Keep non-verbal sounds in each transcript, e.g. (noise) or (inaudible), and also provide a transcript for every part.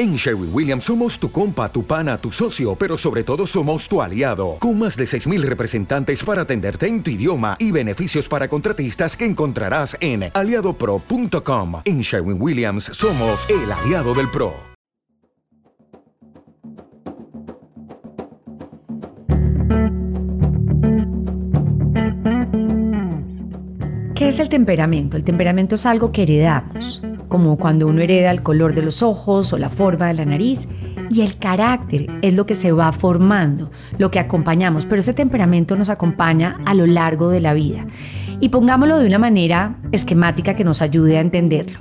En Sherwin Williams somos tu compa, tu pana, tu socio, pero sobre todo somos tu aliado, con más de 6.000 representantes para atenderte en tu idioma y beneficios para contratistas que encontrarás en aliadopro.com. En Sherwin Williams somos el aliado del PRO. ¿Qué es el temperamento? El temperamento es algo que heredamos como cuando uno hereda el color de los ojos o la forma de la nariz. Y el carácter es lo que se va formando, lo que acompañamos, pero ese temperamento nos acompaña a lo largo de la vida. Y pongámoslo de una manera esquemática que nos ayude a entenderlo.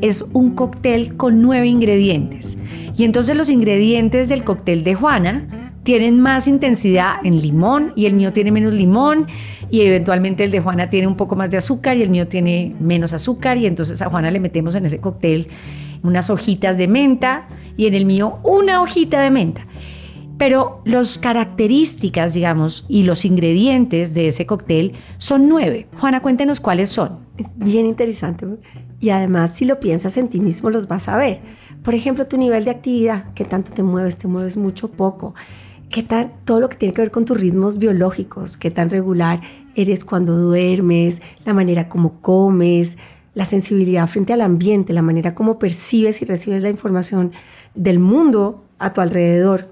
Es un cóctel con nueve ingredientes. Y entonces los ingredientes del cóctel de Juana tienen más intensidad en limón y el mío tiene menos limón y eventualmente el de Juana tiene un poco más de azúcar y el mío tiene menos azúcar y entonces a Juana le metemos en ese cóctel unas hojitas de menta y en el mío una hojita de menta. Pero las características, digamos, y los ingredientes de ese cóctel son nueve. Juana, cuéntenos cuáles son. Es bien interesante y además si lo piensas en ti mismo los vas a ver. Por ejemplo, tu nivel de actividad, qué tanto te mueves, te mueves mucho poco qué tal todo lo que tiene que ver con tus ritmos biológicos, qué tan regular eres cuando duermes, la manera como comes, la sensibilidad frente al ambiente, la manera como percibes y recibes la información del mundo a tu alrededor,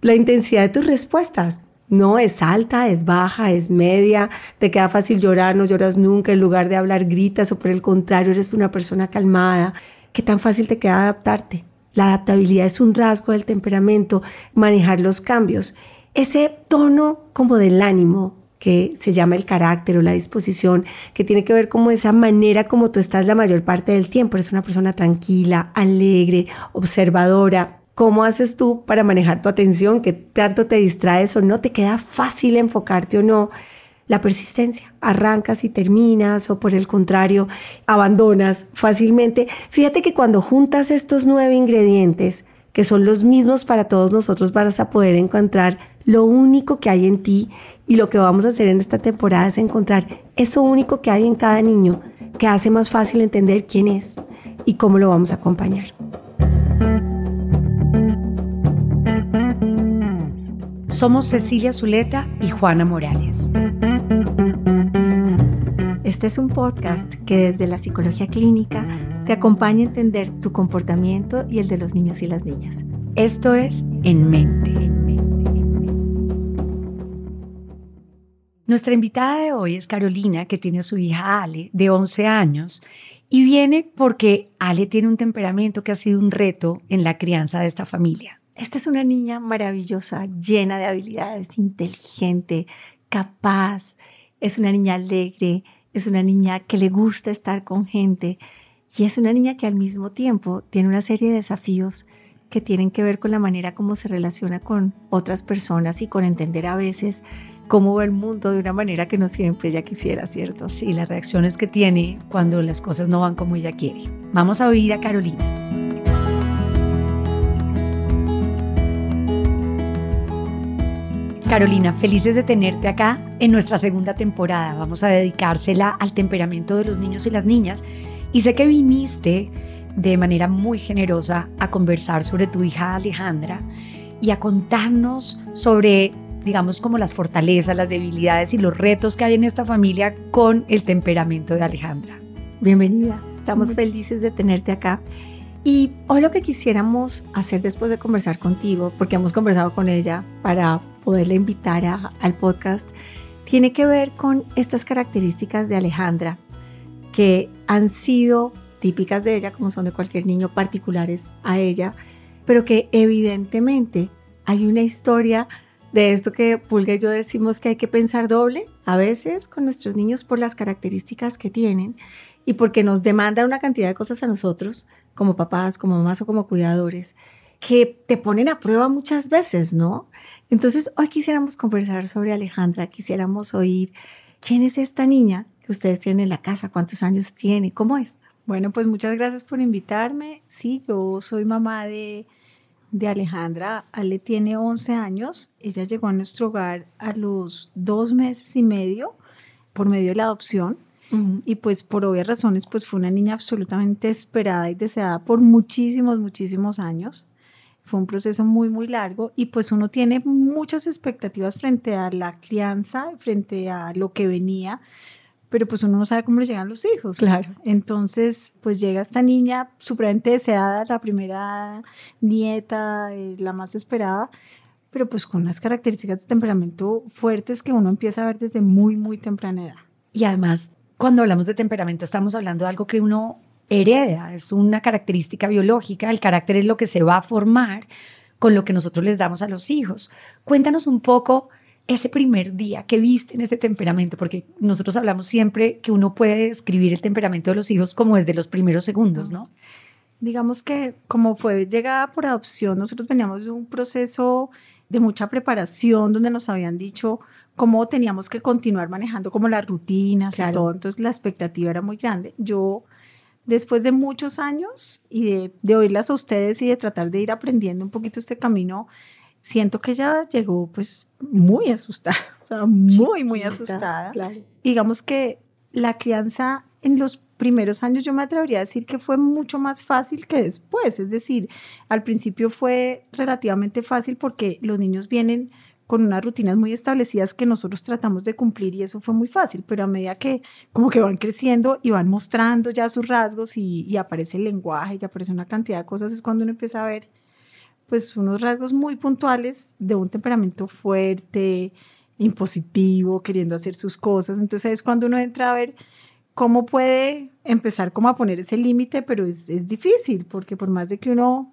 la intensidad de tus respuestas. No es alta, es baja, es media, te queda fácil llorar, no lloras nunca, en lugar de hablar gritas o por el contrario eres una persona calmada. ¿Qué tan fácil te queda adaptarte? La adaptabilidad es un rasgo del temperamento, manejar los cambios. Ese tono como del ánimo que se llama el carácter o la disposición, que tiene que ver como esa manera como tú estás la mayor parte del tiempo. Eres una persona tranquila, alegre, observadora. ¿Cómo haces tú para manejar tu atención? ¿Qué tanto te distraes o no? ¿Te queda fácil enfocarte o no? La persistencia. Arrancas y terminas o por el contrario, abandonas fácilmente. Fíjate que cuando juntas estos nueve ingredientes, que son los mismos para todos nosotros, vas a poder encontrar lo único que hay en ti y lo que vamos a hacer en esta temporada es encontrar eso único que hay en cada niño que hace más fácil entender quién es y cómo lo vamos a acompañar. Somos Cecilia Zuleta y Juana Morales. Este es un podcast que desde la psicología clínica te acompaña a entender tu comportamiento y el de los niños y las niñas. Esto es En Mente. Nuestra invitada de hoy es Carolina, que tiene a su hija Ale, de 11 años, y viene porque Ale tiene un temperamento que ha sido un reto en la crianza de esta familia. Esta es una niña maravillosa, llena de habilidades, inteligente, capaz, es una niña alegre, es una niña que le gusta estar con gente y es una niña que al mismo tiempo tiene una serie de desafíos que tienen que ver con la manera como se relaciona con otras personas y con entender a veces cómo ve el mundo de una manera que no siempre ella quisiera, ¿cierto? Sí, las reacciones que tiene cuando las cosas no van como ella quiere. Vamos a oír a Carolina. Carolina, felices de tenerte acá en nuestra segunda temporada. Vamos a dedicársela al temperamento de los niños y las niñas. Y sé que viniste de manera muy generosa a conversar sobre tu hija Alejandra y a contarnos sobre, digamos, como las fortalezas, las debilidades y los retos que hay en esta familia con el temperamento de Alejandra. Bienvenida, estamos felices de tenerte acá. Y hoy lo que quisiéramos hacer después de conversar contigo, porque hemos conversado con ella para poderle invitar al podcast, tiene que ver con estas características de Alejandra que han sido típicas de ella, como son de cualquier niño, particulares a ella, pero que evidentemente hay una historia de esto que Pulga y yo decimos que hay que pensar doble a veces con nuestros niños por las características que tienen y porque nos demandan una cantidad de cosas a nosotros, como papás, como mamás o como cuidadores, que te ponen a prueba muchas veces, ¿no? Entonces, hoy quisiéramos conversar sobre Alejandra, quisiéramos oír quién es esta niña que ustedes tienen en la casa, cuántos años tiene, cómo es. Bueno, pues muchas gracias por invitarme. Sí, yo soy mamá de, de Alejandra. Ale tiene 11 años. Ella llegó a nuestro hogar a los dos meses y medio por medio de la adopción. Y pues por obvias razones, pues fue una niña absolutamente esperada y deseada por muchísimos, muchísimos años. Fue un proceso muy, muy largo y pues uno tiene muchas expectativas frente a la crianza, frente a lo que venía, pero pues uno no sabe cómo le llegan los hijos. Claro. Entonces, pues llega esta niña supremamente deseada, la primera nieta, eh, la más esperada, pero pues con unas características de temperamento fuertes que uno empieza a ver desde muy, muy temprana edad. Y además, cuando hablamos de temperamento, estamos hablando de algo que uno hereda, es una característica biológica, el carácter es lo que se va a formar con lo que nosotros les damos a los hijos. Cuéntanos un poco ese primer día que viste en ese temperamento, porque nosotros hablamos siempre que uno puede describir el temperamento de los hijos como desde los primeros segundos, ¿no? Digamos que como fue llegada por adopción, nosotros veníamos de un proceso de mucha preparación donde nos habían dicho cómo teníamos que continuar manejando como las rutinas y todo, entonces la expectativa era muy grande. Yo después de muchos años y de, oírlas a ustedes y de tratar de ir aprendiendo un poquito este camino, siento que ella llegó pues muy asustada, (laughs) o sea, muy, muy asustada. Digamos que la crianza en los primeros años yo me atrevería a decir que fue mucho más fácil que después, es decir, al principio fue relativamente fácil porque los niños vienen con unas rutinas muy establecidas que nosotros tratamos de cumplir y eso fue muy fácil, pero a medida que como que van creciendo y van mostrando ya sus rasgos y, aparece el lenguaje y aparece una cantidad de cosas, es cuando uno empieza a ver pues unos rasgos muy puntuales de un temperamento fuerte, impositivo, queriendo hacer sus cosas. Entonces es cuando uno entra a ver cómo puede empezar como a poner ese límite, pero es, es difícil, porque por más de que uno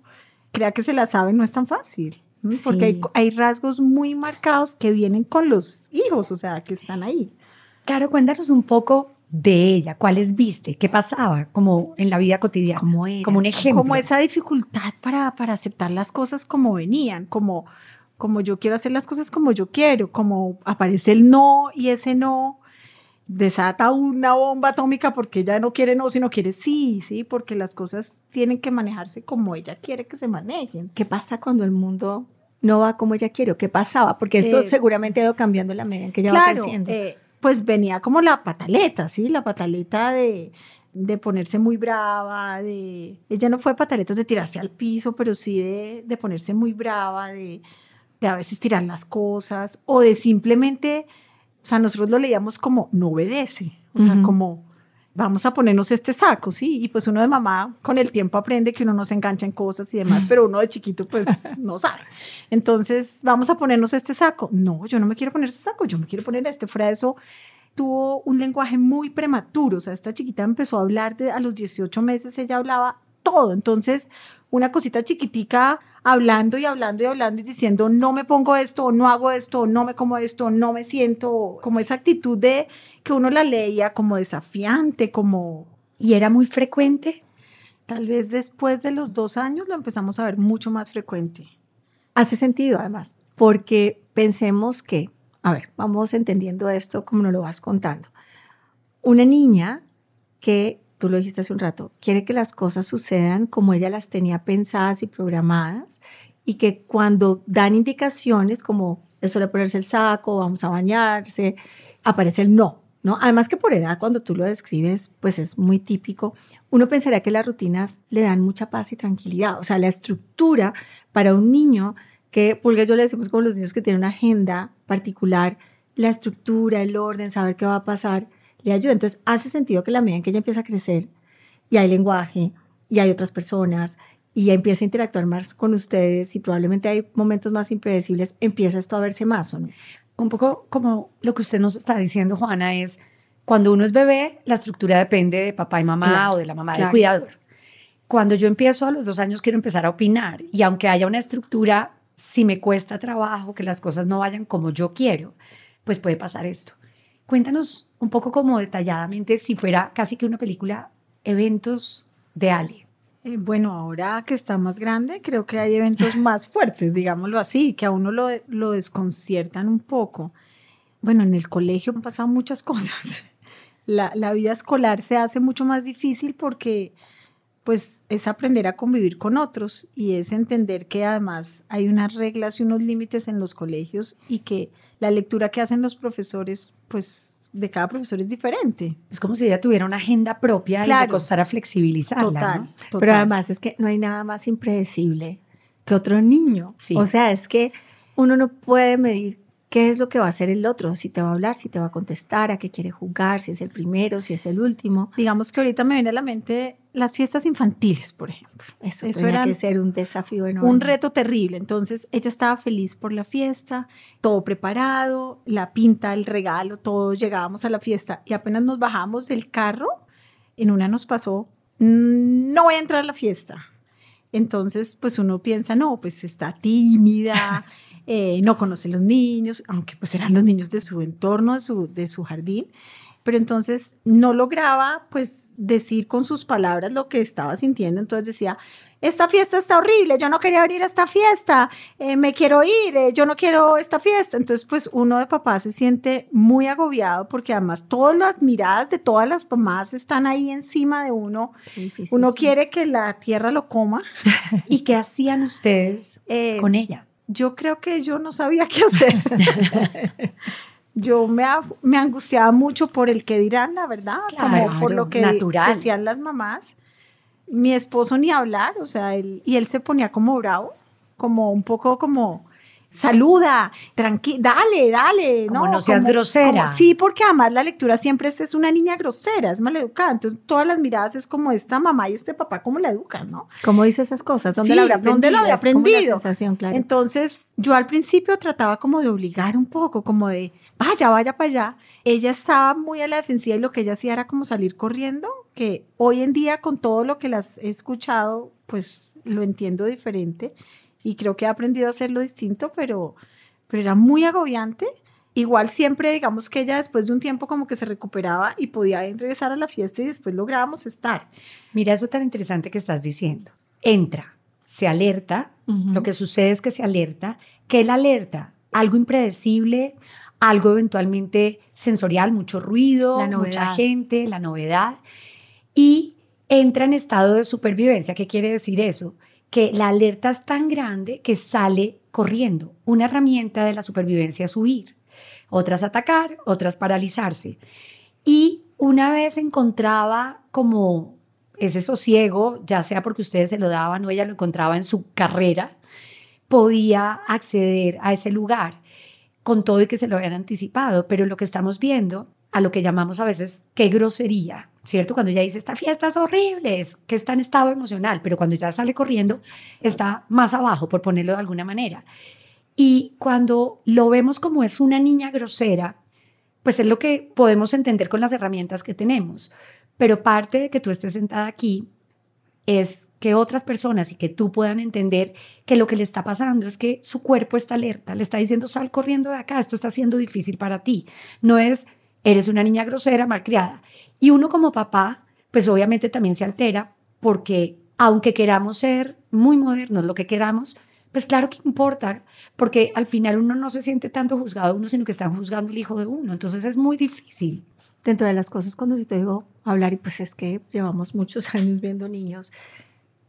crea que se la sabe, no es tan fácil porque hay, rasgos muy marcados que vienen con los hijos, o sea, que están ahí. Claro, cuéntanos un poco de ella, cuáles viste, qué pasaba como en la vida cotidiana, como, como un ejemplo. Como esa dificultad para, para aceptar las cosas como venían, como, como yo quiero hacer las cosas como yo quiero, como aparece el no y ese no desata una bomba atómica porque ella no quiere no, sino quiere sí, sí, porque las cosas tienen que manejarse como ella quiere que se manejen. ¿Qué pasa cuando el mundo no va como ella quiere? ¿Qué pasaba? Porque esto eh, seguramente ha ido cambiando en la medida en que ella va creciendo. Eh, pues venía como la pataleta, ¿sí? La pataleta de, de ponerse muy brava, de... Ella no fue pataleta de tirarse al piso, pero sí de, de ponerse muy brava, de, de a veces tirar las cosas, o de simplemente o sea, nosotros lo leíamos como no obedece, o sea, como vamos a ponernos este saco, ¿sí? Y pues uno de mamá con el tiempo aprende que uno no se engancha en cosas y demás, pero uno de chiquito pues (laughs) no sabe. Entonces, vamos a ponernos este saco. No, yo no me quiero poner este saco, yo me quiero poner este. Fuera de eso, tuvo un lenguaje muy prematuro, o sea, esta chiquita empezó a hablar de, a los 18 meses, ella hablaba todo. Entonces, una cosita chiquitica hablando y hablando y hablando y diciendo no me pongo esto o no hago esto o no me como esto o no me siento como esa actitud de que uno la leía como desafiante, como... ¿Y era muy frecuente? Tal vez después de los dos años lo empezamos a ver mucho más frecuente. Hace sentido además, porque pensemos que, a ver, vamos entendiendo esto como nos lo vas contando. Una niña que tú lo dijiste hace un rato, quiere que las cosas sucedan como ella las tenía pensadas y programadas y que cuando dan indicaciones como eso de ponerse el saco, vamos a bañarse, aparece el no, ¿no? Además que por edad, cuando tú lo describes, pues es muy típico. Uno pensaría que las rutinas le dan mucha paz y tranquilidad, o sea, la estructura para un niño que, porque yo le decimos como los niños que tienen una agenda particular, la estructura, el orden, saber qué va a pasar, le ayuda. Entonces, hace sentido que la medida en que ella empieza a crecer y hay lenguaje y hay otras personas y empieza a interactuar más con ustedes y probablemente hay momentos más impredecibles, empieza esto a verse más o no. Un poco como lo que usted nos está diciendo, Juana, es cuando uno es bebé, la estructura depende de papá y mamá o de la mamá del cuidador. Cuando yo empiezo a los dos años, quiero empezar a opinar y aunque haya una estructura, si me cuesta trabajo que las cosas no vayan como yo quiero, pues puede pasar esto. Cuéntanos un poco como detalladamente, si fuera casi que una película, eventos de Ale. Eh, bueno, ahora que está más grande, creo que hay eventos (laughs) más fuertes, digámoslo así, que a uno lo, lo desconciertan un poco. Bueno, en el colegio han pasado muchas (laughs) cosas. La, la vida escolar se hace mucho más difícil porque pues es aprender a convivir con otros y es entender que además hay unas reglas y unos límites en los colegios y que la lectura que hacen los profesores, pues de cada profesor es diferente. Es como si ella tuviera una agenda propia y le costara flexibilizarla. Total, total, Pero además es que no hay nada más impredecible que otro niño. Sí. O sea, es que uno no puede medir qué es lo que va a hacer el otro, si te va a hablar, si te va a contestar, a qué quiere jugar, si es el primero, si es el último. Digamos que ahorita me viene a la mente las fiestas infantiles, por ejemplo. Eso, Eso tenía era que ser un desafío enorme. Un reto terrible. Entonces ella estaba feliz por la fiesta, todo preparado, la pinta, el regalo, todos llegábamos a la fiesta y apenas nos bajamos del carro, en una nos pasó, "Mm, no voy a entrar a la fiesta. Entonces, pues uno piensa, no, pues está tímida, (laughs) eh, no conoce los niños, aunque pues eran los niños de su entorno, de su, de su jardín, pero entonces no lograba pues decir con sus palabras lo que estaba sintiendo, entonces decía, esta fiesta está horrible, yo no quería venir a esta fiesta, eh, me quiero ir, eh, yo no quiero esta fiesta, entonces pues uno de papás se siente muy agobiado porque además todas las miradas de todas las mamás están ahí encima de uno, difícil, uno sí. quiere que la tierra lo coma. (laughs) ¿Y qué hacían ustedes Eh, con ella? yo creo que yo no sabía qué hacer. (laughs) yo me, me angustiaba mucho por el que dirán, la verdad, como por Claro, lo que natural. decían las mamás. Mi esposo ni hablar, o sea, él, y él se ponía como bravo, como un poco como, saluda, tranquila, dale, dale. Como no seas grosera. sí, porque además la lectura siempre es, es una niña grosera, es maleducada. Entonces, todas las miradas es como esta mamá y este papá, ¿cómo la educan, no? ¿Cómo dice esas cosas? ¿Dónde Sí, la habrá aprendido? ¿dónde lo había como aprendido? claro. Entonces, yo al principio trataba como de obligar un poco, como de, vaya, vaya para allá. Ella estaba muy a la defensiva y lo que ella hacía era como salir corriendo, que hoy en día con todo lo que las he escuchado, pues lo entiendo diferente y creo que he aprendido a hacerlo distinto, pero, pero era muy agobiante. Igual siempre, digamos que ella después de un tiempo como que se recuperaba y podía regresar a la fiesta y después lográbamos estar. Mira eso tan interesante que estás diciendo. Entra, se alerta, lo que sucede es que se alerta. ¿Qué la alerta? Algo impredecible, algo eventualmente sensorial, mucho ruido, mucha gente, la novedad. Y entra en estado de supervivencia. ¿Qué quiere decir eso? Que la alerta es tan grande que sale corriendo. Una herramienta de la supervivencia es huir, otras atacar, otras paralizarse. Y una vez encontraba como ese sosiego, ya sea porque ustedes se lo daban o ella lo encontraba en su carrera, podía acceder a ese lugar con todo y que se lo habían anticipado. Pero lo que estamos viendo, a lo que llamamos a veces qué grosería, ¿cierto? Cuando ella dice, esta fiesta es horrible, es que está en estado emocional, pero cuando ya sale corriendo, está más abajo, por ponerlo de alguna manera. Y cuando lo vemos como es una niña grosera, pues es lo que podemos entender con las herramientas que tenemos. Pero parte de que tú estés sentada aquí es que otras personas y que tú puedan entender que lo que le está pasando es que su cuerpo está alerta, le está diciendo sal corriendo de acá, esto está siendo difícil para ti. No es eres una niña grosera, malcriada. Y uno como papá, pues obviamente también se altera porque aunque queramos ser muy modernos, lo que queramos, pues claro que importa, porque al final uno no se siente tanto juzgado uno, sino que están juzgando el hijo de uno. Entonces es muy difícil. Dentro de las cosas, cuando yo te digo hablar, y pues es que llevamos muchos (laughs) años viendo niños,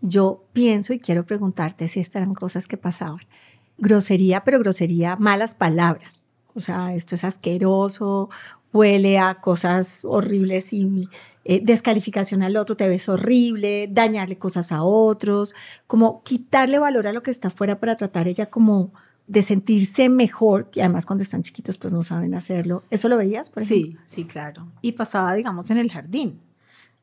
yo pienso y quiero preguntarte si estas eran cosas que pasaban. Grosería, pero grosería, malas palabras. O sea, esto es asqueroso, huele a cosas horribles y eh, descalificación al otro, te ves horrible, dañarle cosas a otros, como quitarle valor a lo que está afuera para tratar ella como de sentirse mejor, y además cuando están chiquitos pues no saben hacerlo. ¿Eso lo veías? Por ejemplo? Sí, sí, claro. Y pasaba, digamos, en el jardín.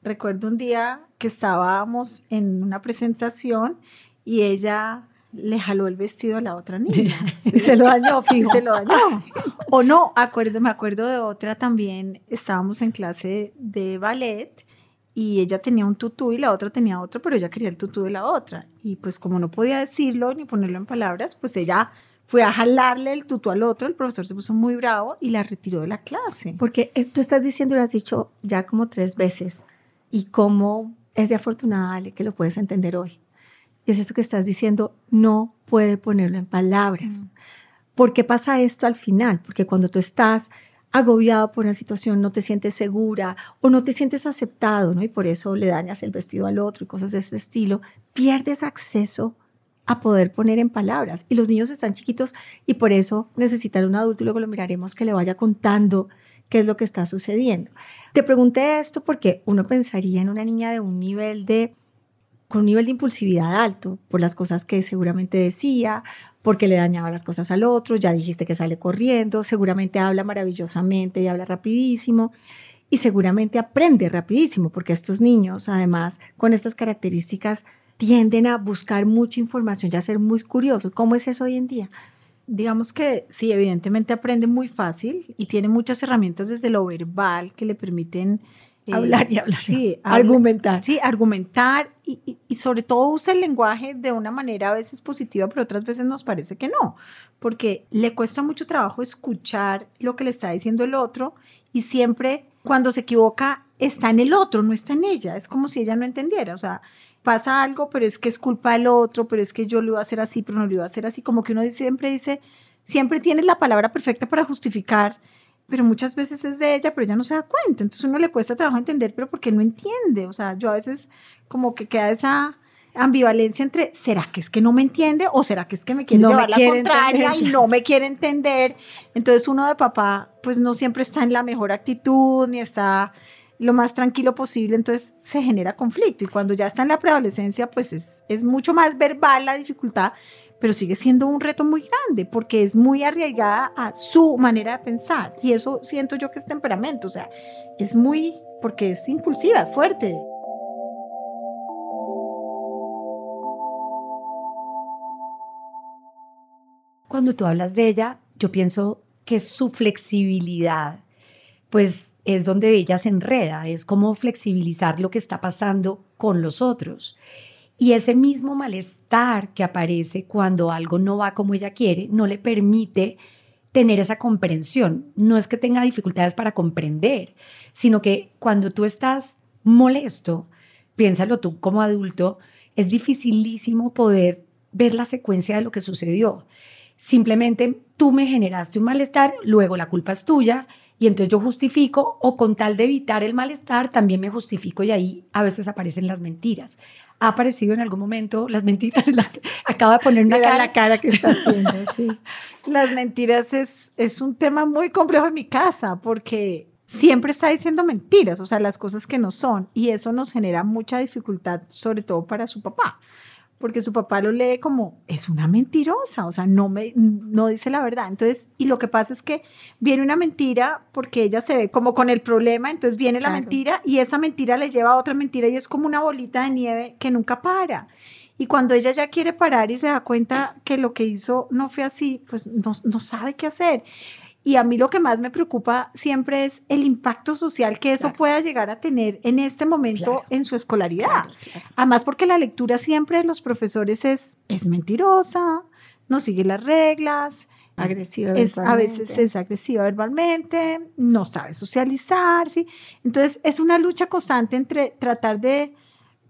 Recuerdo un día que estábamos en una presentación y ella le jaló el vestido a la otra niña. (laughs) Y se lo dañó, (laughs) fijo. se lo dañó. O no, acuerdo, me acuerdo de otra también, estábamos en clase de ballet y ella tenía un tutú y la otra tenía otro, pero ella quería el tutú de la otra. Y pues como no podía decirlo ni ponerlo en palabras, pues ella fue a jalarle el tutú al otro, el profesor se puso muy bravo y la retiró de la clase. Porque eh, tú estás diciendo y lo has dicho ya como tres veces. Y cómo es de afortunada, Ale, que lo puedes entender hoy. Y es eso que estás diciendo, no puede ponerlo en palabras. ¿Por qué pasa esto al final? Porque cuando tú estás agobiado por una situación, no te sientes segura o no te sientes aceptado, ¿no? Y por eso le dañas el vestido al otro y cosas de ese estilo, pierdes acceso a poder poner en palabras. Y los niños están chiquitos y por eso necesitan un adulto y luego lo miraremos que le vaya contando qué es lo que está sucediendo. Te pregunté esto porque uno pensaría en una niña de un nivel de con un nivel de impulsividad alto por las cosas que seguramente decía, porque le dañaba las cosas al otro, ya dijiste que sale corriendo, seguramente habla maravillosamente y habla rapidísimo y seguramente aprende rapidísimo, porque estos niños, además, con estas características, tienden a buscar mucha información y a ser muy curiosos. ¿Cómo es eso hoy en día? Digamos que sí, evidentemente aprende muy fácil y tiene muchas herramientas desde lo verbal que le permiten eh, hablar y hablar. Sí, argumentar. Sí, argumentar y, y, sobre todo usa el lenguaje de una manera a veces positiva, pero otras veces nos parece que no, porque le cuesta mucho trabajo escuchar lo que le está diciendo el otro y siempre cuando se equivoca está en el otro, no está en ella. Es como si ella no entendiera. O sea, pasa algo, pero es que es culpa del otro, pero es que yo lo iba a hacer así, pero no lo iba a hacer así. Como que uno siempre dice, siempre tienes la palabra perfecta para justificar, pero muchas veces es de ella, pero ella no se da cuenta. Entonces uno le cuesta trabajo entender, pero porque no entiende. O sea, yo a veces como que queda esa ambivalencia entre, ¿será que es que no me entiende o será que es que me quiere llevar la contraria y no me quiere entender? Entonces uno de papá pues no siempre está en la mejor actitud ni está lo más tranquilo posible, entonces se genera conflicto y cuando ya está en la preadolescencia pues es, es mucho más verbal la dificultad, pero sigue siendo un reto muy grande porque es muy arriesgada a su manera de pensar y eso siento yo que es temperamento, o sea, es muy, porque es impulsiva, es fuerte. Cuando tú hablas de ella, yo pienso que su flexibilidad, pues es donde ella se enreda, es como flexibilizar lo que está pasando con los otros. Y ese mismo malestar que aparece cuando algo no va como ella quiere, no le permite tener esa comprensión. No es que tenga dificultades para comprender, sino que cuando tú estás molesto, piénsalo tú como adulto, es dificilísimo poder ver la secuencia de lo que sucedió. Simplemente tú me generaste un malestar, luego la culpa es tuya y entonces yo justifico o con tal de evitar el malestar también me justifico y ahí a veces aparecen las mentiras. Ha aparecido en algún momento las mentiras, (laughs) las acaba de poner una cara. la cara que está haciendo, (laughs) sí. Las mentiras es, es un tema muy complejo en mi casa porque siempre está diciendo mentiras, o sea, las cosas que no son y eso nos genera mucha dificultad, sobre todo para su papá porque su papá lo lee como es una mentirosa, o sea, no me no dice la verdad. Entonces, y lo que pasa es que viene una mentira porque ella se ve como con el problema, entonces viene la mentira y esa mentira le lleva a otra mentira y es como una bolita de nieve que nunca para. Y cuando ella ya quiere parar y se da cuenta que lo que hizo no fue así, pues no, no sabe qué hacer. Y a mí lo que más me preocupa siempre es el impacto social que eso pueda llegar a tener en este momento en su escolaridad. Además, porque la lectura siempre de los profesores es, es mentirosa, no sigue las reglas, agresiva es, a veces es agresiva verbalmente, no sabe socializar, ¿sí? Entonces, es una lucha constante entre tratar de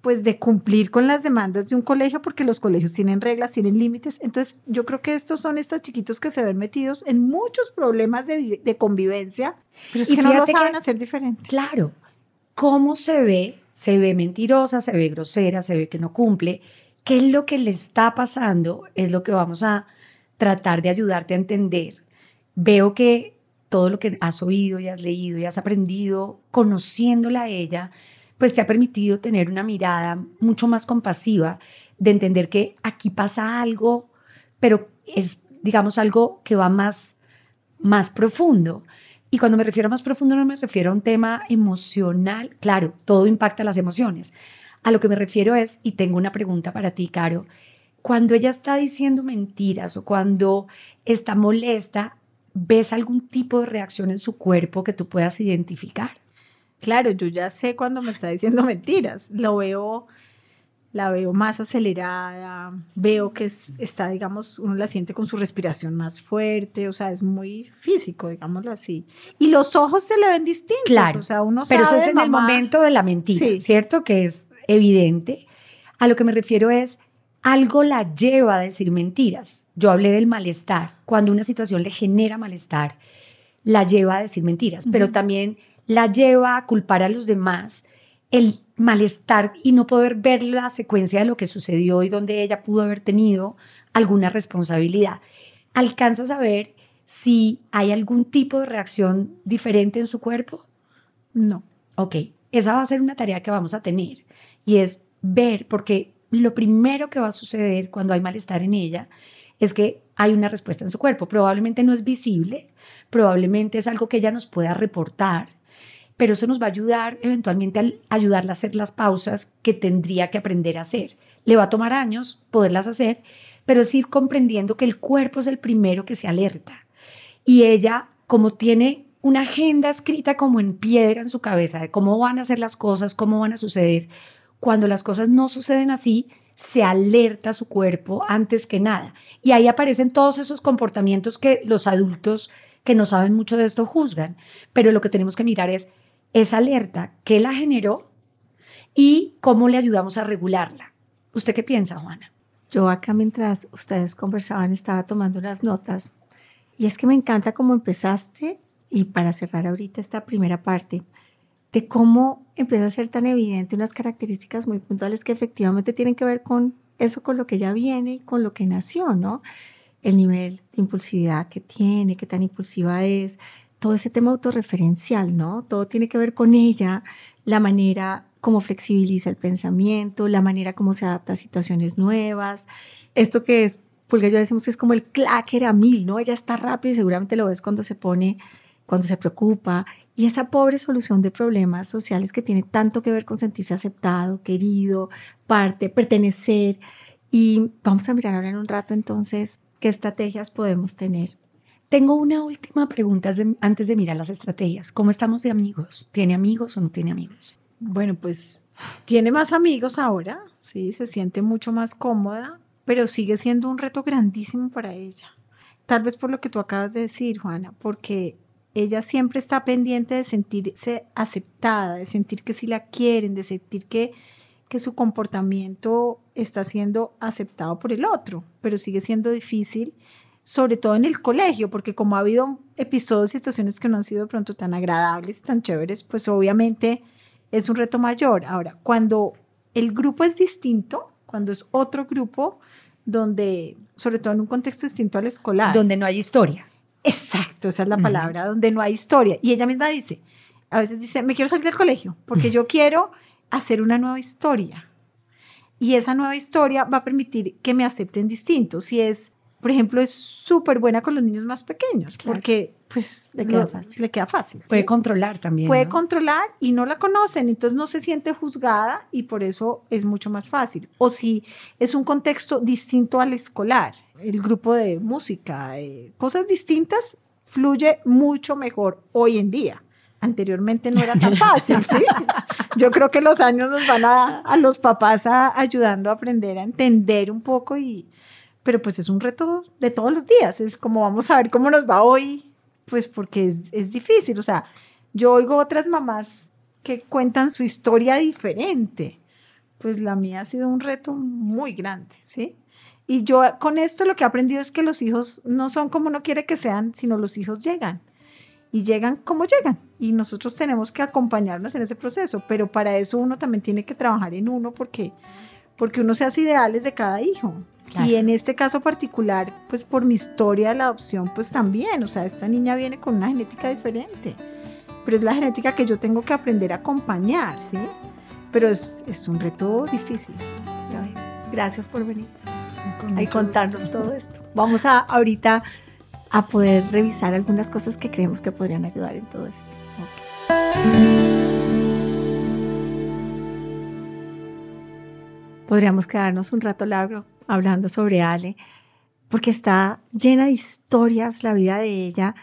pues de cumplir con las demandas de un colegio porque los colegios tienen reglas, tienen límites. Entonces, yo creo que estos son estos chiquitos que se ven metidos en muchos problemas de, de convivencia, pero es que no lo saben hacer diferente. Claro, ¿cómo se ve? Se ve mentirosa, se ve grosera, se ve que no cumple. ¿Qué es lo que le está pasando? Es lo que vamos a tratar de ayudarte a entender. Veo que todo lo que has oído y has leído y has aprendido conociéndola a ella, pues te ha permitido tener una mirada mucho más compasiva de entender que aquí pasa algo, pero es, digamos, algo que va más, más profundo. Y cuando me refiero a más profundo no me refiero a un tema emocional, claro, todo impacta las emociones. A lo que me refiero es, y tengo una pregunta para ti, Caro, cuando ella está diciendo mentiras o cuando está molesta, ¿ves algún tipo de reacción en su cuerpo que tú puedas identificar? Claro, yo ya sé cuando me está diciendo (laughs) mentiras. Lo veo, la veo más acelerada, veo que está, digamos, uno la siente con su respiración más fuerte, o sea, es muy físico, digámoslo así. Y los ojos se le ven distintos, claro, o sea, uno Pero eso es en el momento de la mentira, ¿cierto? Que es evidente. A lo que me refiero es, algo la lleva a decir mentiras. Yo hablé del malestar. Cuando una situación le genera malestar, la lleva a decir mentiras, pero también la lleva a culpar a los demás el malestar y no poder ver la secuencia de lo que sucedió y donde ella pudo haber tenido alguna responsabilidad. ¿Alcanzas a ver si hay algún tipo de reacción diferente en su cuerpo? No. Ok, esa va a ser una tarea que vamos a tener y es ver, porque lo primero que va a suceder cuando hay malestar en ella es que hay una respuesta en su cuerpo. Probablemente no es visible, probablemente es algo que ella nos pueda reportar, pero eso nos va a ayudar eventualmente a ayudarla a hacer las pausas que tendría que aprender a hacer. Le va a tomar años poderlas hacer, pero es ir comprendiendo que el cuerpo es el primero que se alerta. Y ella, como tiene una agenda escrita como en piedra en su cabeza de cómo van a ser las cosas, cómo van a suceder, cuando las cosas no suceden así, se alerta su cuerpo antes que nada. Y ahí aparecen todos esos comportamientos que los adultos que no saben mucho de esto juzgan. Pero lo que tenemos que mirar es esa alerta, qué la generó y cómo le ayudamos a regularla. ¿Usted qué piensa, Juana? Yo acá mientras ustedes conversaban estaba tomando unas notas y es que me encanta cómo empezaste y para cerrar ahorita esta primera parte, de cómo empieza a ser tan evidente unas características muy puntuales que efectivamente tienen que ver con eso, con lo que ya viene y con lo que nació, ¿no? El nivel de impulsividad que tiene, qué tan impulsiva es, todo ese tema autorreferencial, ¿no? Todo tiene que ver con ella, la manera como flexibiliza el pensamiento, la manera como se adapta a situaciones nuevas. Esto que es, porque yo decimos que es como el clacker a mil, ¿no? Ella está rápido y seguramente lo ves cuando se pone, cuando se preocupa y esa pobre solución de problemas sociales que tiene tanto que ver con sentirse aceptado, querido, parte, pertenecer. Y vamos a mirar ahora en un rato entonces qué estrategias podemos tener. Tengo una última pregunta antes de mirar las estrategias. ¿Cómo estamos de amigos? ¿Tiene amigos o no tiene amigos? Bueno, pues tiene más amigos ahora, sí, se siente mucho más cómoda, pero sigue siendo un reto grandísimo para ella. Tal vez por lo que tú acabas de decir, Juana, porque ella siempre está pendiente de sentirse aceptada, de sentir que sí la quieren, de sentir que, que su comportamiento está siendo aceptado por el otro, pero sigue siendo difícil, sobre todo en el colegio, porque como ha habido episodios y situaciones que no han sido de pronto tan agradables, tan chéveres, pues obviamente es un reto mayor. Ahora, cuando el grupo es distinto, cuando es otro grupo, donde, sobre todo en un contexto distinto al escolar. Donde no hay historia Exacto, esa es la palabra, donde no hay historia. Y ella misma dice, a veces dice, me quiero salir del colegio porque yo quiero hacer una nueva historia. Y esa nueva historia va a permitir que me acepten distinto. Si es, por ejemplo, es súper buena con los niños más pequeños, porque pues le queda fácil. Le queda fácil Puede controlar también. Puede controlar y no la conocen, entonces no se siente juzgada y por eso es mucho más fácil. O si es un contexto distinto al escolar, el grupo de música, eh, cosas distintas, fluye mucho mejor hoy en día. Anteriormente no era tan (laughs) fácil, ¿sí? Yo creo que los años nos van a, a los papás a, ayudando a aprender a entender un poco y, pero pues es un reto de todos los días, es como vamos a ver cómo nos va hoy, pues porque es, es difícil, o sea, yo oigo otras mamás que cuentan su historia diferente, pues la mía ha sido un reto muy grande, ¿sí? Y yo con esto lo que he aprendido es que los hijos no son como uno quiere que sean, sino los hijos llegan. Y llegan como llegan. Y nosotros tenemos que acompañarnos en ese proceso. Pero para eso uno también tiene que trabajar en uno porque, porque uno se hace ideales de cada hijo. Y en este caso particular, pues por mi historia de la adopción, pues también. O sea, esta niña viene con una genética diferente. Pero es la genética que yo tengo que aprender a acompañar, ¿sí? Pero es, es un reto difícil. Gracias por venir y contarnos todo esto. Vamos a ahorita a poder revisar algunas cosas que creemos que podrían ayudar en todo esto. Podríamos quedarnos un rato largo hablando sobre Ale, porque está llena de historias la vida de ella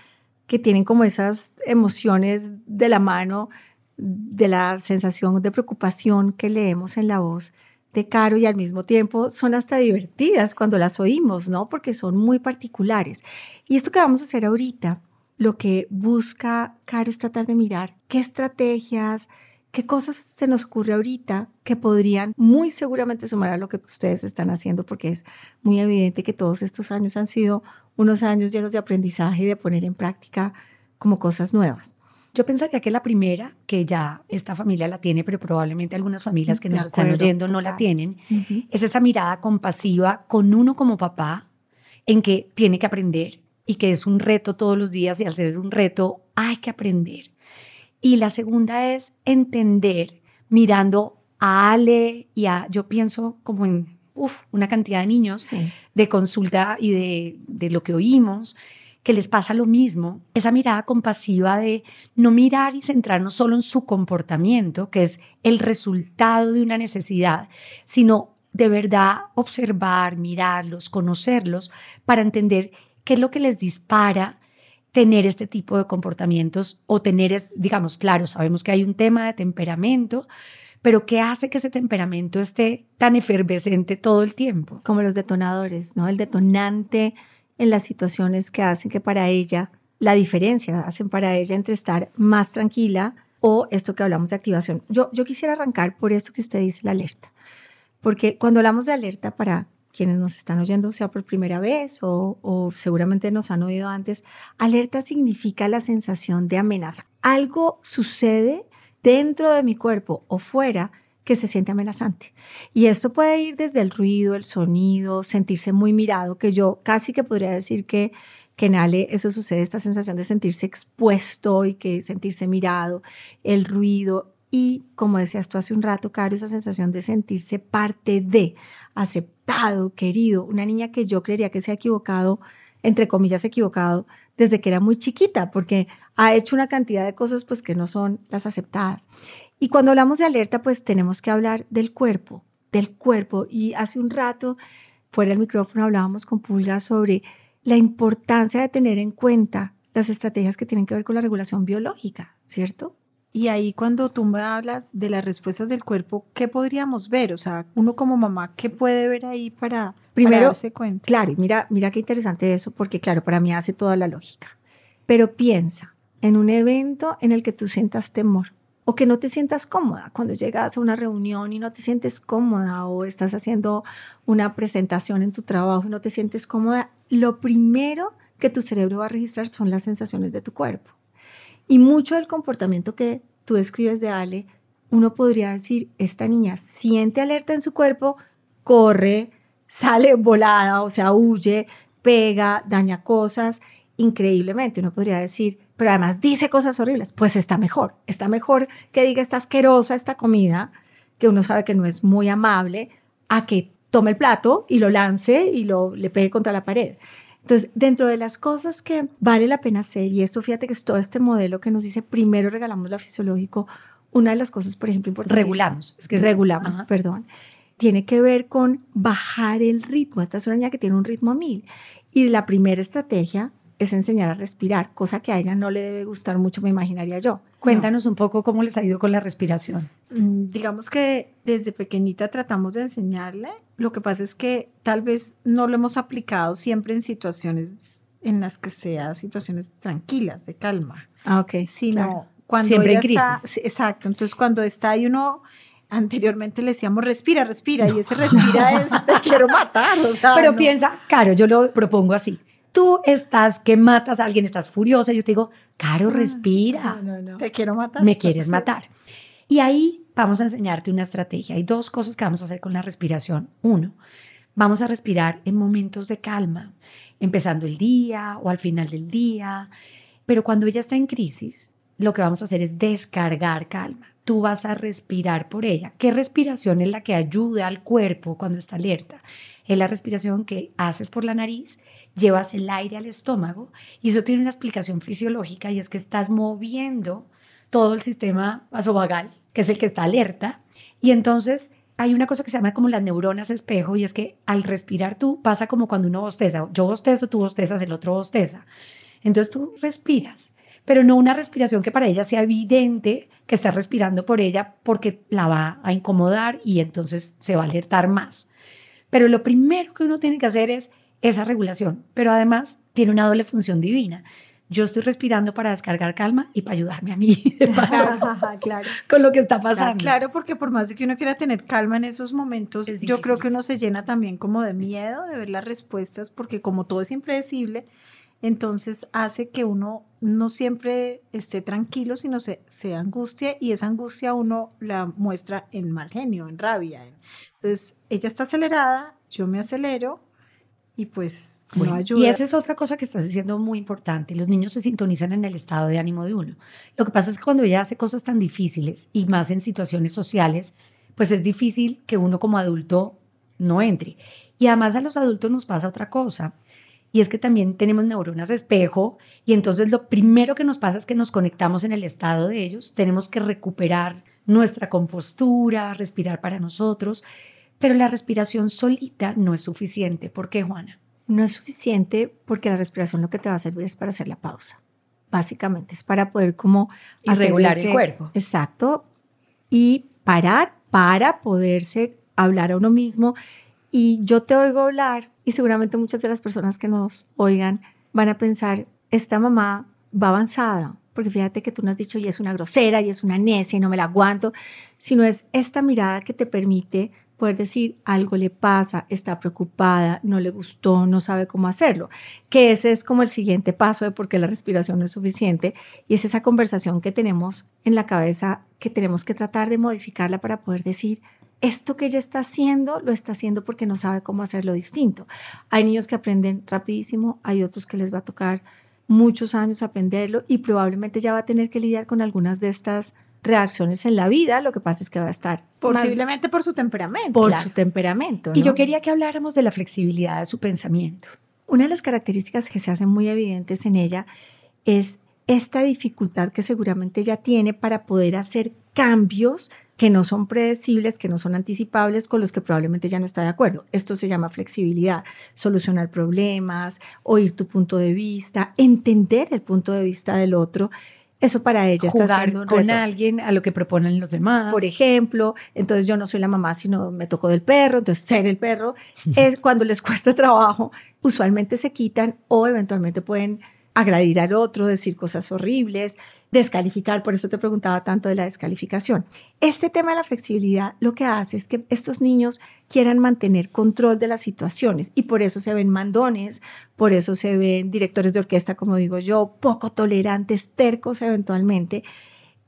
que tienen como esas emociones de la mano de la sensación de preocupación que leemos en la voz de Caro y al mismo tiempo son hasta divertidas cuando las oímos, ¿no? Porque son muy particulares. Y esto que vamos a hacer ahorita, lo que busca Caro es tratar de mirar qué estrategias, qué cosas se nos ocurre ahorita que podrían muy seguramente sumar a lo que ustedes están haciendo, porque es muy evidente que todos estos años han sido unos años llenos de aprendizaje y de poner en práctica como cosas nuevas. Yo pensaría que la primera, que ya esta familia la tiene, pero probablemente algunas familias que nos están oyendo no la tienen, es esa mirada compasiva con uno como papá en que tiene que aprender y que es un reto todos los días y al ser un reto hay que aprender. Y la segunda es entender mirando a Ale y a, yo pienso como en uf, una cantidad de niños de consulta y de, de lo que oímos, que les pasa lo mismo, esa mirada compasiva de no mirar y centrarnos solo en su comportamiento, que es el resultado de una necesidad, sino de verdad observar, mirarlos, conocerlos, para entender qué es lo que les dispara tener este tipo de comportamientos o tener, digamos, claro, sabemos que hay un tema de temperamento, pero ¿qué hace que ese temperamento esté tan efervescente todo el tiempo? Como los detonadores, ¿no? El detonante en las situaciones que hacen que para ella, la diferencia hacen para ella entre estar más tranquila o esto que hablamos de activación. Yo, yo quisiera arrancar por esto que usted dice, la alerta. Porque cuando hablamos de alerta para quienes nos están oyendo, sea por primera vez o, seguramente nos han oído antes, alerta significa la sensación de amenaza. Algo sucede dentro de mi cuerpo o fuera que se siente amenazante. Y esto puede ir desde el ruido, el sonido, sentirse muy mirado, que yo casi que podría decir que, que en Ale eso sucede, esta sensación de sentirse expuesto y que sentirse mirado, el ruido y, como decías tú hace un rato, Caro, esa sensación de sentirse parte de, aceptado, querido, una niña que yo creería que se ha equivocado, entre comillas equivocado, desde que era muy chiquita, porque ha hecho una cantidad de cosas pues que no son las aceptadas. Y cuando hablamos de alerta, pues tenemos que hablar del cuerpo, del cuerpo. Y hace un rato, fuera del micrófono, hablábamos con Pulga sobre la importancia de tener en cuenta las estrategias que tienen que ver con la regulación biológica, ¿cierto? Y ahí cuando tú me hablas de las respuestas del cuerpo, ¿qué podríamos ver? O sea, uno como mamá, ¿qué puede ver ahí para, Primero, darse cuenta? Claro, mira, mira qué interesante eso, porque claro, para mí hace toda la lógica. Pero piensa en un evento en el que tú sientas temor o que no te sientas cómoda cuando llegas a una reunión y no te sientes cómoda o estás haciendo una presentación en tu trabajo y no te sientes cómoda, lo primero que tu cerebro va a registrar son las sensaciones de tu cuerpo. Y mucho del comportamiento que tú describes de Ale, uno podría decir, esta niña siente alerta en su cuerpo, corre, sale volada, o sea, huye, pega, daña cosas increíblemente. Uno podría decir, pero además dice cosas horribles, pues está mejor. Está mejor que diga está asquerosa esta comida, que uno sabe que no es muy amable, a que tome el plato y lo lance y lo le pegue contra la pared. Entonces, dentro de las cosas que vale la pena hacer, y esto fíjate que es todo este modelo que nos dice, primero regalamos lo fisiológico, una de las cosas, por ejemplo, importantes. Regulamos. Es que regulamos, perdón. Tiene que ver con bajar el ritmo. Esta es una niña que tiene un ritmo a mil. Y la primera estrategia es enseñar a respirar, cosa que a ella no le debe gustar mucho, me imaginaría yo. Cuéntanos un poco cómo les ha ido con la respiración. Mm, digamos que desde pequeñita tratamos de enseñarle, lo que pasa es que tal vez no lo hemos aplicado siempre en situaciones en las que sea situaciones tranquilas, de calma. Ah, ok. Sino cuando siempre en crisis. exacto, entonces cuando está ahí uno anteriormente le decíamos respira, respira, y ese respira es te quiero matar. O sea, (laughs) Pero piensa, Caro, yo lo propongo así tú estás que matas a alguien, estás furiosa, yo te digo, Caro, ah, respira. No, no, no. Te quiero matar. Me quieres (laughs) matar. Y ahí vamos a enseñarte una estrategia. Hay dos cosas que vamos a hacer con la respiración. Uno, vamos a respirar en momentos de calma, empezando el día o al final del día. Pero cuando ella está en crisis, lo que vamos a hacer es descargar calma. Tú vas a respirar por ella. ¿Qué respiración es la que ayuda al cuerpo cuando está alerta? Es la respiración que haces por la nariz llevas el aire al estómago y eso tiene una explicación fisiológica y es que estás moviendo todo el sistema vasovagal, que es el que está alerta, y entonces hay una cosa que se llama como las neuronas espejo y es que al respirar tú pasa como cuando uno bosteza, yo bostezo, tú bostezas, el otro bosteza. Entonces tú respiras, pero no una respiración que para ella sea evidente que estás respirando por ella porque la va a incomodar y entonces se va a alertar más. Pero lo primero que uno tiene que hacer es esa regulación, pero además tiene una doble función divina. Yo estoy respirando para descargar calma y para ayudarme a mí (laughs) claro. con lo que está pasando. Claro, porque por más de que uno quiera tener calma en esos momentos, yo creo que uno se llena también como de miedo de ver las respuestas, porque como todo es impredecible, entonces hace que uno no siempre esté tranquilo, sino se, se angustia y esa angustia uno la muestra en mal genio, en rabia. Entonces, ella está acelerada, yo me acelero y pues no ayuda. Y esa es otra cosa que estás diciendo muy importante. Los niños se sintonizan en el estado de ánimo de uno. Lo que pasa es que cuando ella hace cosas tan difíciles y más en situaciones sociales, pues es difícil que uno como adulto no entre. Y además a los adultos nos pasa otra cosa, y es que también tenemos neuronas espejo y entonces lo primero que nos pasa es que nos conectamos en el estado de ellos, tenemos que recuperar nuestra compostura, respirar para nosotros, pero la respiración solita no es suficiente. ¿Por qué, Juana? No es suficiente porque la respiración lo que te va a servir es para hacer la pausa. Básicamente es para poder como regular el cuerpo. Exacto. Y parar para poderse hablar a uno mismo. Y yo te oigo hablar y seguramente muchas de las personas que nos oigan van a pensar, esta mamá va avanzada, porque fíjate que tú no has dicho y es una grosera y es una necia y no me la aguanto, sino es esta mirada que te permite poder decir algo le pasa, está preocupada, no le gustó, no sabe cómo hacerlo, que ese es como el siguiente paso de por qué la respiración no es suficiente y es esa conversación que tenemos en la cabeza que tenemos que tratar de modificarla para poder decir, esto que ella está haciendo lo está haciendo porque no sabe cómo hacerlo distinto. Hay niños que aprenden rapidísimo, hay otros que les va a tocar muchos años aprenderlo y probablemente ya va a tener que lidiar con algunas de estas reacciones en la vida, lo que pasa es que va a estar posiblemente por su temperamento. Por su temperamento. Y yo quería que habláramos de la flexibilidad de su pensamiento. Una de las características que se hacen muy evidentes en ella es esta dificultad que seguramente ella tiene para poder hacer cambios que no son predecibles, que no son anticipables, con los que probablemente ya no está de acuerdo. Esto se llama flexibilidad, solucionar problemas, oír tu punto de vista, entender el punto de vista del otro. Eso para ella Jugar está siendo con alguien a lo que proponen los demás. Por ejemplo, entonces yo no soy la mamá, sino me tocó del perro, entonces ser el perro (laughs) es cuando les cuesta trabajo, usualmente se quitan o eventualmente pueden agradir al otro, decir cosas horribles, descalificar, por eso te preguntaba tanto de la descalificación. Este tema de la flexibilidad lo que hace es que estos niños quieran mantener control de las situaciones y por eso se ven mandones, por eso se ven directores de orquesta, como digo yo, poco tolerantes, tercos eventualmente,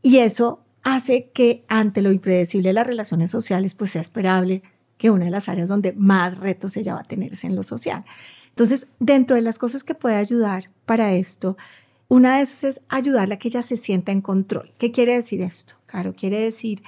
y eso hace que ante lo impredecible de las relaciones sociales, pues sea esperable que una de las áreas donde más retos ella va a tener es en lo social. Entonces, dentro de las cosas que puede ayudar para esto, una de esas es ayudarla a que ella se sienta en control. ¿Qué quiere decir esto? Claro, quiere decir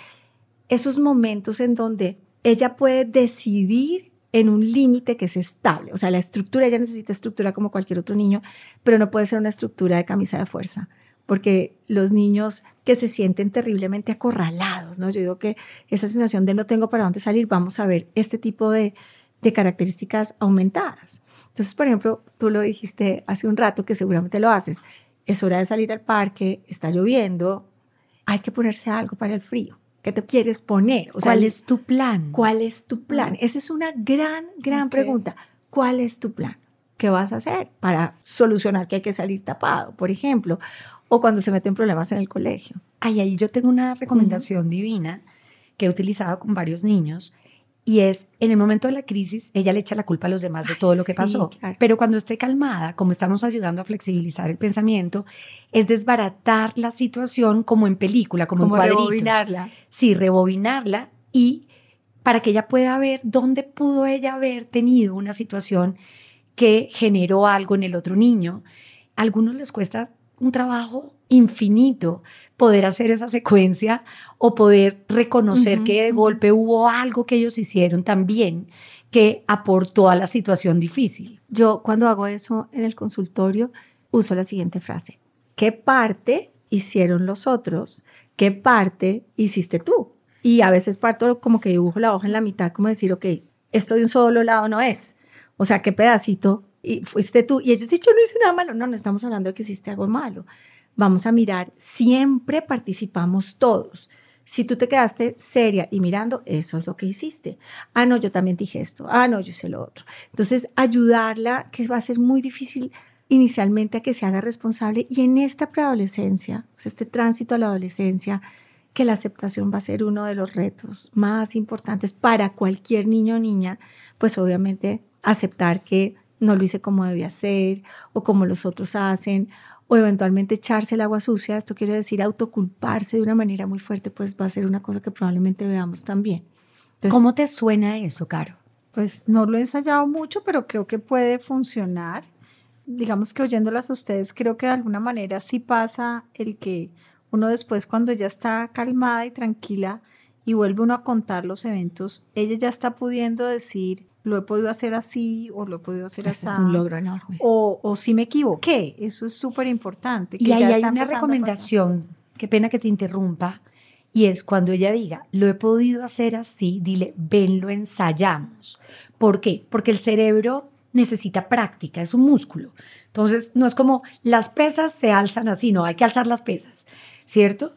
esos momentos en donde ella puede decidir en un límite que es estable. O sea, la estructura, ella necesita estructura como cualquier otro niño, pero no puede ser una estructura de camisa de fuerza, porque los niños que se sienten terriblemente acorralados, ¿no? Yo digo que esa sensación de no tengo para dónde salir, vamos a ver este tipo de, de características aumentadas. Entonces, por ejemplo, tú lo dijiste hace un rato que seguramente lo haces es hora de salir al parque, está lloviendo, hay que ponerse algo para el frío. ¿Qué te quieres poner? O ¿Cuál es tu plan? ¿Cuál es tu plan? Mm. Esa es una gran, gran pregunta. ¿Cuál es tu plan? ¿Qué vas a hacer para solucionar que hay que salir tapado, por ejemplo? O cuando se meten problemas en el colegio. Ay, ahí yo tengo una recomendación divina que he utilizado con varios niños y es, en el momento de la crisis, ella le echa la culpa a los demás de todo lo que pasó. Pero cuando esté calmada, como estamos ayudando a flexibilizar el pensamiento, es desbaratar la situación como en película, como, como en cuadritos. rebobinarla. Sí, rebobinarla y para que ella pueda ver dónde pudo ella haber tenido una situación que generó algo en el otro niño. A algunos les cuesta un trabajo infinito poder hacer esa secuencia o poder reconocer que de golpe hubo algo que ellos hicieron también que aportó a la situación difícil. Yo cuando hago eso en el consultorio uso la siguiente frase. ¿Qué parte hicieron los otros? ¿Qué parte hiciste tú? Y a veces parto como que dibujo la hoja en la mitad, como decir, ok, esto de un solo lado no es. O sea, ¿qué pedacito y fuiste tú? Y ellos dicen, yo no hice nada malo. No, no estamos hablando de que hiciste algo malo vamos a mirar, siempre participamos todos. Si tú te quedaste seria y mirando, eso es lo que hiciste. Ah, no, yo también dije esto. Ah, no, yo sé lo otro. Entonces, ayudarla, que va a ser muy difícil inicialmente a que se haga responsable y en esta preadolescencia, este tránsito a la adolescencia, que la aceptación va a ser uno de los retos más importantes para cualquier niño o niña, pues obviamente aceptar que no lo hice como debía ser o como los otros hacen o eventualmente echarse el agua sucia, esto quiere decir autoculparse de una manera muy fuerte, pues va a ser una cosa que probablemente veamos también. ¿Cómo te suena eso, Caro? Pues no lo he ensayado mucho, pero creo que puede funcionar. Digamos que oyéndolas a ustedes, creo que de alguna manera sí pasa el que uno después cuando ya está calmada y tranquila y vuelve uno a contar los eventos, ella ya está pudiendo decir, lo he podido hacer así o lo he podido hacer así. es un logro enorme. O, o si me equivoqué, eso es súper importante. Y ahí hay una recomendación, qué pena que te interrumpa, y es cuando ella diga, lo he podido hacer así, dile, ven, lo ensayamos. ¿Por qué? Porque el cerebro necesita práctica, es un músculo. Entonces, no es como las pesas se alzan así, no, hay que alzar las pesas, ¿cierto?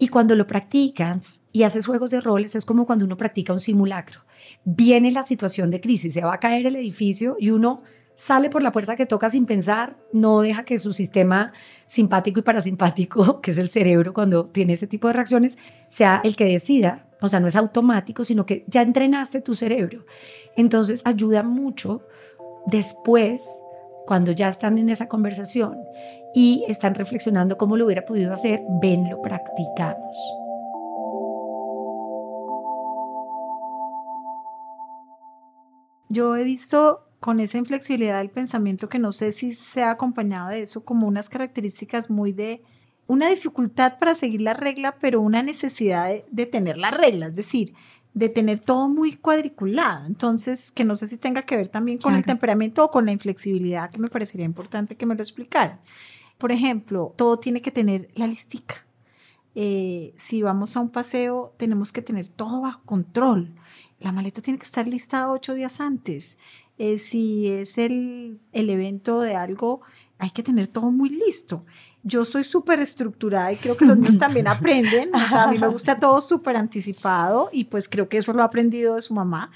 Y cuando lo practicas y haces juegos de roles, es como cuando uno practica un simulacro. Viene la situación de crisis, se va a caer el edificio y uno sale por la puerta que toca sin pensar, no deja que su sistema simpático y parasimpático, (laughs) que es el cerebro cuando tiene ese tipo de reacciones, sea el que decida. O sea, no es automático, sino que ya entrenaste tu cerebro. Entonces ayuda mucho después, cuando ya están en esa conversación y están reflexionando cómo lo hubiera podido hacer, ven, lo practicamos. Yo he visto con esa inflexibilidad del pensamiento que no sé si se ha acompañado de eso como unas características muy de una dificultad para seguir la regla, pero una necesidad de, de tener la regla, es decir, de tener todo muy cuadriculado. Entonces, que no sé si tenga que ver también con el temperamento o con la inflexibilidad, que me parecería importante que me lo explicara. Por ejemplo, todo tiene que tener la listica. Eh, si vamos a un paseo, tenemos que tener todo bajo control. La maleta tiene que estar lista ocho días antes. Eh, si es el, el evento de algo, hay que tener todo muy listo yo soy súper estructurada y creo que los niños también (laughs) aprenden. O sea, a mí me (laughs) gusta todo súper anticipado y pues creo que eso lo ha aprendido de su mamá.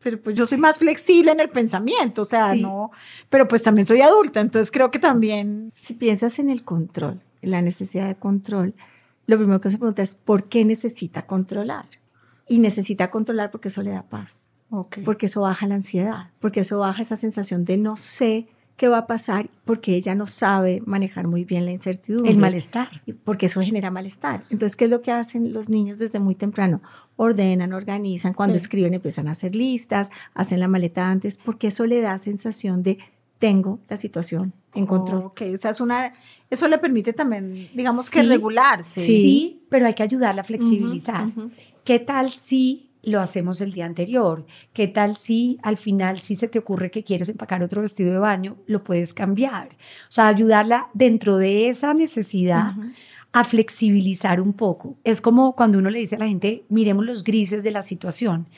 Pero pues yo soy más flexible en el pensamiento, o sea, no, pero pues también soy adulta, entonces creo que también... Si piensas en el control, en la necesidad de control, lo primero que se pregunta es, ¿por qué necesita controlar? Y necesita controlar porque eso le da paz, okay. porque eso baja la ansiedad, porque eso baja esa sensación de no sé qué va a pasar porque ella no sabe manejar muy bien la incertidumbre. El malestar. Porque eso genera malestar. Entonces, ¿qué es lo que hacen los niños desde muy temprano? Ordenan, organizan, cuando escriben empiezan a hacer listas, hacen la maleta antes, porque eso le da sensación de tengo la situación en control. ok, o sea, es una, eso le permite también, digamos que regularse. Sí, pero hay que ayudarla a flexibilizar. ¿Qué tal si lo hacemos el día anterior. ¿Qué tal si al final, si se te ocurre que quieres empacar otro vestido de baño, lo puedes cambiar? O sea, ayudarla dentro de esa necesidad. a flexibilizar un poco. Es como cuando uno le dice a la gente, miremos los grises de la situación,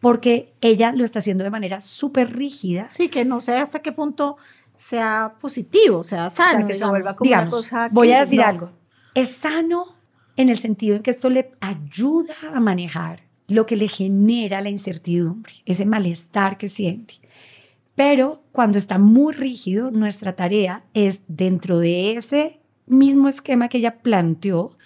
porque ella lo está haciendo de manera súper rígida. Sí, que no sé hasta qué punto sea positivo, sea sano, que se vuelva como una cosa Voy a decir algo, es sano en el sentido en que esto le ayuda a manejar lo que le genera la incertidumbre, ese malestar que siente. Pero cuando está muy rígido, nuestra tarea es dentro de ese mismo esquema que ella planteó,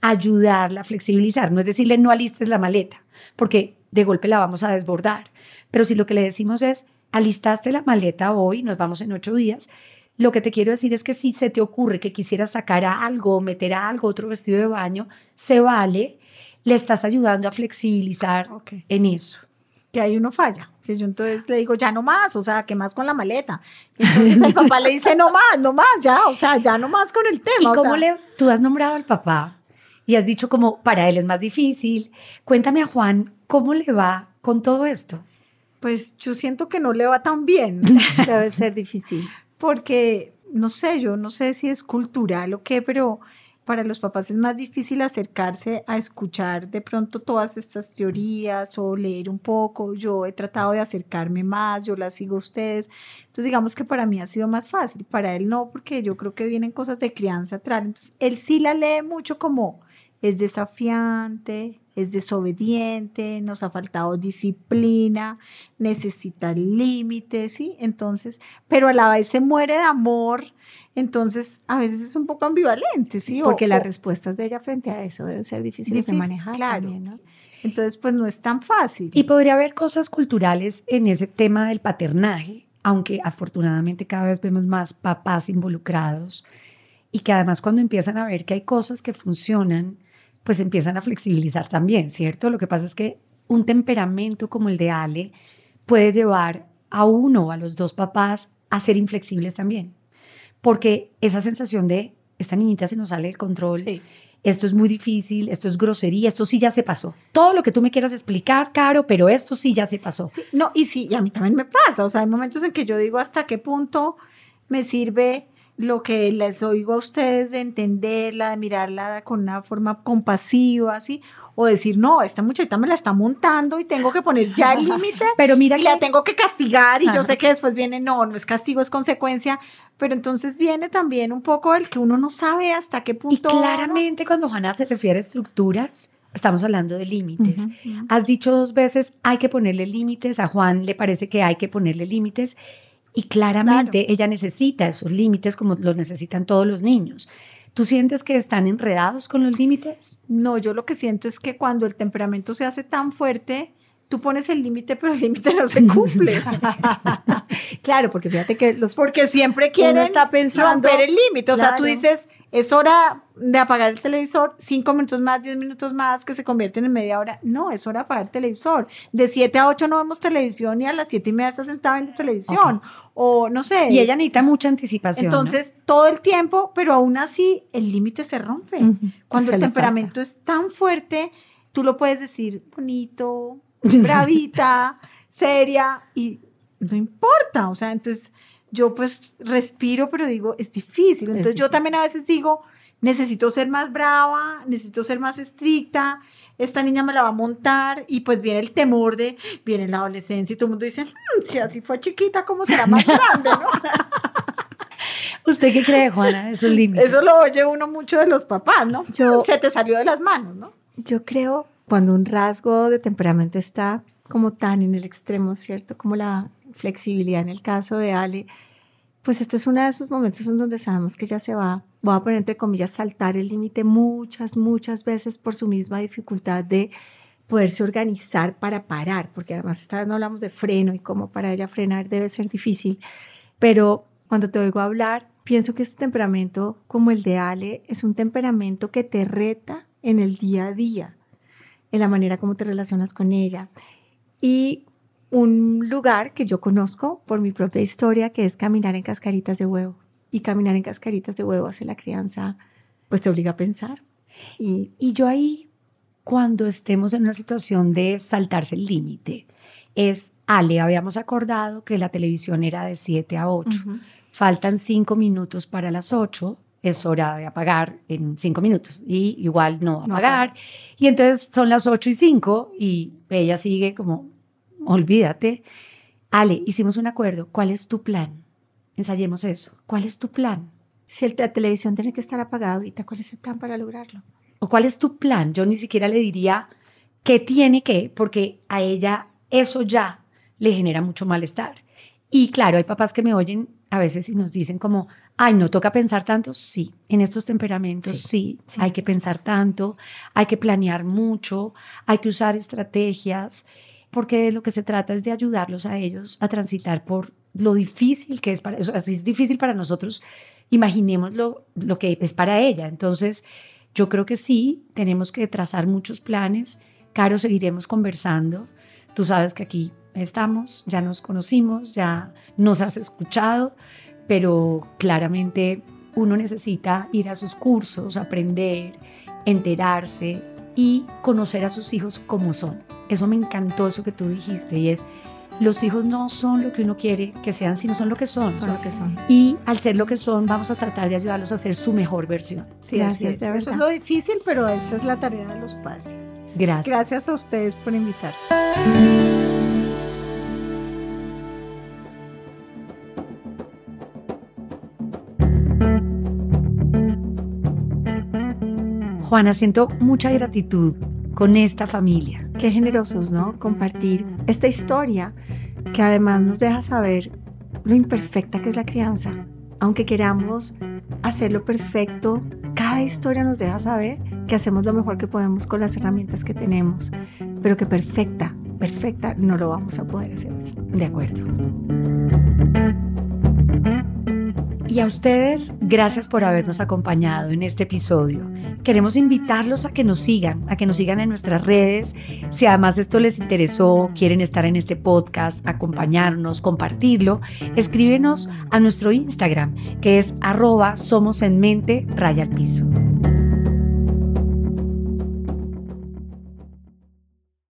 ayudarla a flexibilizar. No es decirle no alistes la maleta, porque de golpe la vamos a desbordar. Pero si lo que le decimos es alistaste la maleta hoy, nos vamos en ocho días, lo que te quiero decir es que si se te ocurre que quisieras sacar algo, meter algo, otro vestido de baño, se vale le estás ayudando a flexibilizar en eso. Que ahí uno falla, que yo entonces le digo, ya no más, o sea, que más con la maleta. (laughs) entonces el papá le dice, no más, no más, ya, o sea, ya no más con el tema. ¿Y cómo le, tú has nombrado al papá y has dicho como, para él es más difícil? Cuéntame a Juan, ¿cómo le va con todo esto? Pues yo siento que no le va tan bien. (laughs) Debe ser difícil. Porque, no sé, yo no sé si es cultural o qué, pero para los papás es más difícil acercarse a escuchar de pronto todas estas teorías o leer un poco. Yo he tratado de acercarme más, yo las sigo a ustedes. Entonces digamos que para mí ha sido más fácil, para él no, porque yo creo que vienen cosas de crianza atrás. Entonces él sí la lee mucho como es desafiante, es desobediente, nos ha faltado disciplina, necesita límites, ¿sí? Entonces, pero a la vez se muere de amor entonces, a veces es un poco ambivalente, ¿sí? Porque las respuestas de ella frente a eso deben ser difíciles de manejar claro. ¿no? Entonces, pues no es tan fácil. Y podría haber cosas culturales en ese tema del paternaje, aunque afortunadamente cada vez vemos más papás involucrados y que además cuando empiezan a ver que hay cosas que funcionan, pues empiezan a flexibilizar también, ¿cierto? Lo que pasa es que un temperamento como el de Ale puede llevar a uno o a los dos papás a ser inflexibles también porque esa sensación de esta niñita se nos sale del control, esto es muy difícil, esto es grosería, esto sí ya se pasó. Todo lo que tú me quieras explicar, Caro, pero esto sí ya se pasó. no, y sí, y a mí también me pasa, o sea, hay momentos en que yo digo hasta qué punto me sirve lo que les oigo a ustedes de entenderla, de mirarla con una forma compasiva, así, o decir, no, esta muchachita me la está montando y tengo que poner ya el límite. (laughs) Pero mira y la tengo que castigar y yo sé que después viene, no, no es castigo, es consecuencia, pero entonces viene también un poco el que uno no sabe hasta qué punto. Y claramente cuando Juana se refiere a estructuras, estamos hablando de límites. Has dicho dos veces, hay que ponerle límites, a Juan le parece que hay que ponerle límites y claramente ella necesita esos límites como los necesitan todos los niños. ¿Tú sientes que están enredados con los límites? No, yo lo que siento es que cuando el temperamento se hace tan fuerte, tú pones el límite, pero el límite no se cumple. (laughs) claro, porque fíjate que los... Porque siempre quieren está pensando, romper el límite. O sea, tú dices, es hora de apagar el televisor, cinco minutos más, diez minutos más, que se convierten en media hora. No, es hora de apagar el televisor. De siete a ocho no vemos televisión y a las siete y media está sentada en televisión. O no sé. Y ella necesita mucha anticipación. Entonces, todo el tiempo, pero aún así el límite se rompe. Cuando el temperamento es tan fuerte, tú lo puedes decir bonito, (laughs) bravita, seria y no importa. O sea, entonces yo pues respiro, pero digo, es difícil. Entonces yo también a veces digo, necesito ser más brava, necesito ser más estricta, esta niña me la va a montar y pues viene el temor de, viene la adolescencia y todo el mundo dice, hmm, si así fue chiquita, ¿cómo será más grande? ¿no? (laughs) ¿Usted qué cree, Juana, esos límites? Eso lo oye uno mucho de los papás, ¿no? Yo, Se te salió de las manos, ¿no? Yo creo cuando un rasgo de temperamento está como tan en el extremo, ¿cierto? Como la flexibilidad en el caso de Ale, pues este es uno de esos momentos en donde sabemos que ella se va, voy a poner entre comillas, saltar el límite muchas, muchas veces por su misma dificultad de poderse organizar para parar, porque además esta vez no hablamos de freno y cómo para ella frenar debe ser difícil, pero cuando te oigo hablar, pienso que este temperamento como el de Ale es un temperamento que te reta en el día a día, en la manera como te relacionas con ella. Y un lugar que yo conozco por mi propia historia, que es caminar en cascaritas de huevo. Y caminar en cascaritas de huevo hacia la crianza, pues te obliga a pensar. Y, y yo ahí, cuando estemos en una situación de saltarse el límite, es, Ale, habíamos acordado que la televisión era de 7 a 8. Faltan 5 minutos para las 8 es hora de apagar en cinco minutos y igual no apagar. y entonces son las 8 y 5 y ella sigue como, olvídate. Ale, hicimos un acuerdo. ¿Cuál es tu plan? Ensayemos eso. ¿Cuál es tu plan? Si la televisión tiene que estar apagada ahorita, ¿cuál es el plan para lograrlo? ¿O cuál es tu plan? Yo ni siquiera le diría qué tiene que, porque a ella eso ya le genera mucho malestar. Y claro, hay papás que me oyen a veces y nos dicen como, ay, no toca pensar tanto. Sí, en estos temperamentos sí, hay que pensar tanto, hay que planear mucho, hay que usar estrategias porque lo que se trata es de ayudarlos a ellos a transitar por lo difícil que es para eso. Así es difícil para nosotros, imaginemos lo, lo que es para ella. Entonces, yo creo que sí, tenemos que trazar muchos planes. Caro, seguiremos conversando. Tú sabes que aquí estamos, ya nos conocimos, ya nos has escuchado, pero claramente uno necesita ir a sus cursos, aprender, enterarse y conocer a sus hijos como son. Eso me encantó, eso que tú dijiste, y es, los hijos no son lo que uno quiere que sean, sino son lo que son. Son lo que son. Y al ser lo que son, vamos a tratar de ayudarlos a ser su mejor versión. Sí, Gracias. Eso es lo difícil, pero esa es la tarea de los padres. Gracias. Gracias a ustedes por invitar. Juana, siento mucha gratitud con esta familia. Qué generosos, ¿no? Compartir esta historia que además nos deja saber lo imperfecta que es la crianza. Aunque queramos hacerlo perfecto, cada historia nos deja saber que hacemos lo mejor que podemos con las herramientas que tenemos, pero que perfecta, perfecta no lo vamos a poder hacer así. De acuerdo. Y a ustedes, gracias por habernos acompañado en este episodio. Queremos invitarlos a que nos sigan, a que nos sigan en nuestras redes. Si además esto les interesó, quieren estar en este podcast, acompañarnos, compartirlo, escríbenos a nuestro Instagram, que es arroba somos en mente raya al piso.